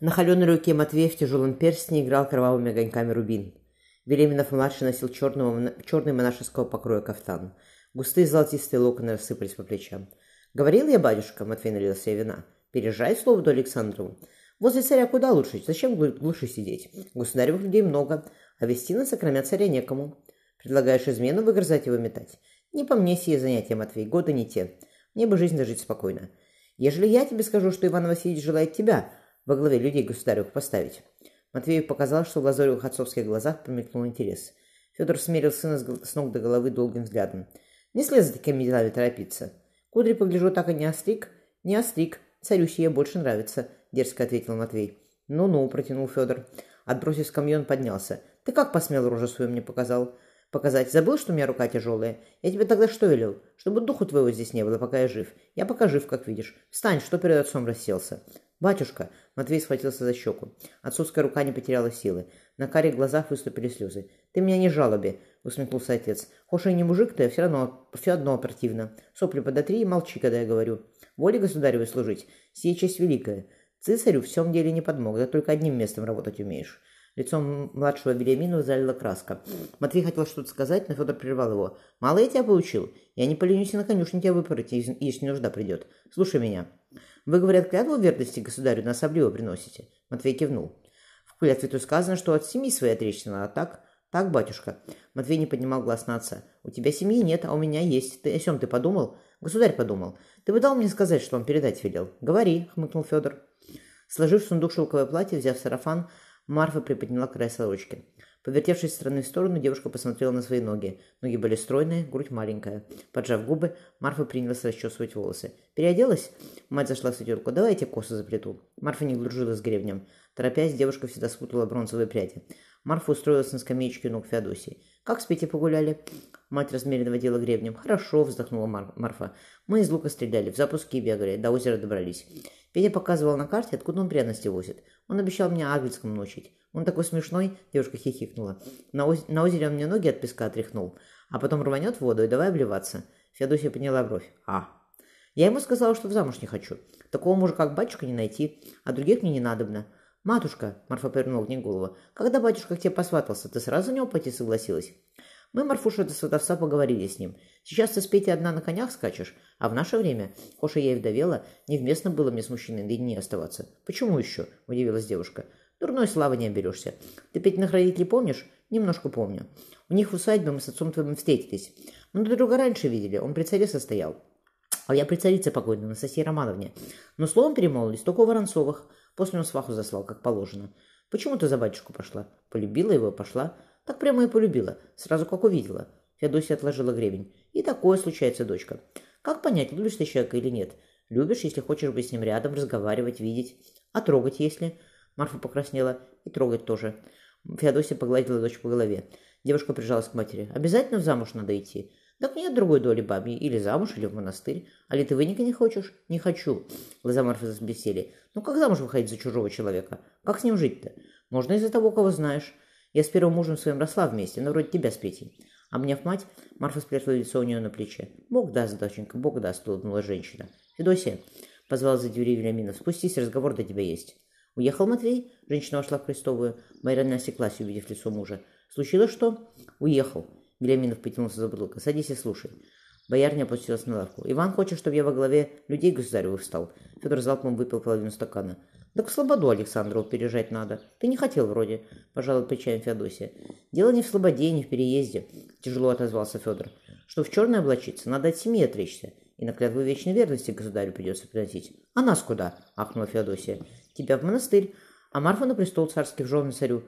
На холеной руке Матвея в тяжелом перстне играл кровавыми огоньками рубин. Велиминов-младший носил черного, черный монашеского покроя кафтан. Густые золотистые локоны рассыпались по плечам. «Говорил я, батюшка», — Матвей налил себе вина, — «пережай слово до Александрову. Возле царя куда лучше? Зачем глуши сидеть? Государевых людей много, а вести на кроме царя некому. Предлагаешь измену выгрызать его метать? Не по мне сие занятия, Матвей, годы не те. Мне бы жизнь дожить спокойно. Ежели я тебе скажу, что Иван Васильевич желает тебя во главе людей государевых поставить, Матвею показалось, что в лазоревых отцовских глазах промелькнул интерес. Федор смерил сына с ног до головы долгим взглядом. «Не слез за такими делами торопиться. Кудри, погляжу, так и не остриг?» «Не остриг. Царю сие больше нравится», — дерзко ответил Матвей. «Ну-ну», — протянул Федор. Отбросив скамью, поднялся. «Ты как посмел рожу свою мне показал?» «Показать. Забыл, что у меня рука тяжелая? Я тебе тогда что велел? Чтобы духу твоего здесь не было, пока я жив. Я пока жив, как видишь. Встань, что перед отцом расселся?» «Батюшка!» — Матвей схватился за щеку. Отцовская рука не потеряла силы. На карих глазах выступили слезы. «Ты меня не жалоби!» — усмехнулся отец. «Хошь и не мужик ты, все равно, все одно оперативно. Сопли подотри и молчи, когда я говорю. Воле государевой служить, сия честь великая. Цесарю в всем деле не подмог, да только одним местом работать умеешь». Лицом младшего Вильямина залила краска. Матвей хотел что-то сказать, но Федор прервал его. «Мало я тебя поучил. Я не поленюсь и на конюшне тебя выпороть, если нужда придет. Слушай меня. Вы, говорят, клятву верности государю на особливо приносите?» Матвей кивнул. «В клятве тут сказано, что от семьи своей отречься надо, так?» «Так, батюшка». Матвей не поднимал глаз на отца. «У тебя семьи нет, а у меня есть. Ты о чем ты подумал?» «Государь подумал. Ты бы дал мне сказать, что он передать велел?» «Говори», — хмыкнул Федор. Сложив в сундук шелковое платье, взяв сарафан, Марфа приподняла край сорочки. Повертевшись стороны в сторону, девушка посмотрела на свои ноги. Ноги были стройные, грудь маленькая. Поджав губы, Марфа принялась расчесывать волосы. «Переоделась?» Мать зашла в светелку. «Давайте косы заплету». Марфа не дружила с гребнем. Торопясь, девушка всегда спутала бронзовые пряди. Марфа устроилась на скамеечке у ног Феодосии. «Как с Петей погуляли?» Мать размеренно водила гребнем. «Хорошо», — вздохнула Мар Марфа. «Мы из лука стреляли, в запуске бегали, до озера добрались». Петя показывал на карте, откуда он пряности возит. Он обещал меня Агельском научить. Он такой смешной, девушка хихикнула. На, оз... на озере он мне ноги от песка отряхнул, а потом рванет в воду и давай обливаться. Феодосия подняла бровь. А. Я ему сказала, что в замуж не хочу. Такого мужа, как батюшка, не найти, а других мне не надобно. «Матушка», — Марфа повернула к ней голову, — «когда батюшка к тебе посватался, ты сразу на него пойти согласилась?» Мы, Марфуша, до сватовства поговорили с ним. Сейчас ты с Петей одна на конях скачешь, а в наше время, Хоша я и вдовела, невместно было мне с мужчиной наедине оставаться. Почему еще? — удивилась девушка. Дурной славы не оберешься. Ты Петиных родителей помнишь? Немножко помню. У них в усадьбе мы с отцом твоим встретились. Мы друг друга раньше видели, он при царе состоял. А я при царице покойной, Анастасии Романовне. Но словом перемолвились, только у Воронцовых. После он сваху заслал, как положено. Почему ты за батюшку пошла? Полюбила его, пошла. Так прямо и полюбила, сразу как увидела. Феодосия отложила гребень. И такое случается, дочка. Как понять, любишь ты человека или нет? Любишь, если хочешь быть с ним рядом, разговаривать, видеть. А трогать, если... Марфа покраснела. И трогать тоже. Феодосия погладила дочь по голове. Девушка прижалась к матери. «Обязательно в замуж надо идти?» «Так нет другой доли бабьей. Или замуж, или в монастырь. А ли ты выника не хочешь?» «Не хочу». Глаза Марфы засбесели. «Ну как замуж выходить за чужого человека? Как с ним жить-то? Можно из-за того, кого знаешь. Я с первым мужем своим росла вместе, но вроде тебя с Петей». Обняв мать, Марфа спрятала лицо у нее на плече. «Бог даст, доченька, Бог даст», — улыбнула женщина. «Федосия», — позвал за двери Вильяминов, — «спустись, разговор до тебя есть». «Уехал Матвей?» Женщина вошла в Крестовую. Майрана осеклась, увидев лицо мужа. «Случилось что?» «Уехал». Беляминов потянулся за бутылкой. «Садись и слушай». Боярня опустилась на лавку. «Иван хочет, чтобы я во главе людей государевых стал». Федор залпом выпил половину стакана. «Да к слободу Александру переезжать надо. Ты не хотел вроде», – пожалуй плечами Феодосия. «Дело не в слободе, не в переезде», – тяжело отозвался Федор. «Что в черное облачиться, надо от семьи отречься. И на клятву вечной верности государю придется приносить. А нас куда?» – ахнула Феодосия. «Тебя в монастырь, а Марфа на престол царских жен царю».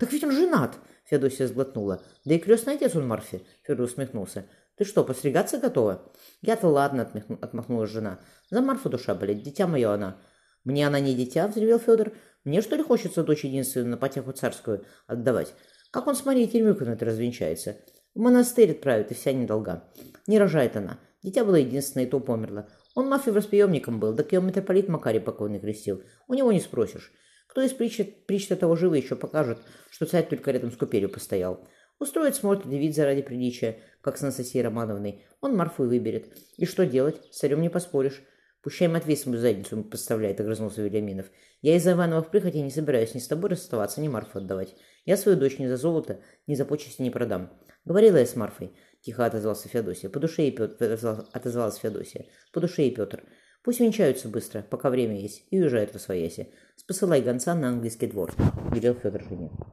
«Так ведь он женат!» – Феодосия сглотнула. «Да и крестный отец он Марфе», – Федор усмехнулся. «Ты что, постригаться готова?» «Я-то ладно», – отмахнулась жена. «За Марфу душа болеть, дитя мое она». «Мне она не дитя», – взревел Федор. «Мне, что ли, хочется дочь единственную на потеху царскую отдавать? Как он с Марией Тельмюковной это развенчается? В монастырь отправит, и вся недолга. Не рожает она. Дитя было единственное, и то померло. Он мафии восприемником был, так ее митрополит Макарий покойный крестил. У него не спросишь. Кто из притч, притч того живы еще покажет, что царь только рядом с купелью постоял. Устроит смотрит вид заради приличия, как с Анастасией Романовной. Он Марфу и выберет. И что делать? С царем не поспоришь. Пущай Матвей свою задницу подставляет, огрызнулся Вильяминов. Я из-за Ивановых прихоти не собираюсь ни с тобой расставаться, ни Марфу отдавать. Я свою дочь ни за золото, ни за почести не продам. Говорила я с Марфой. Тихо отозвался Феодосия. По душе и Петр, отозвалась Феодосия. По душе и Петр. Пусть венчаются быстро, пока время есть, и уезжают во свояси. Спосылай гонца на английский двор, велел Федор жене.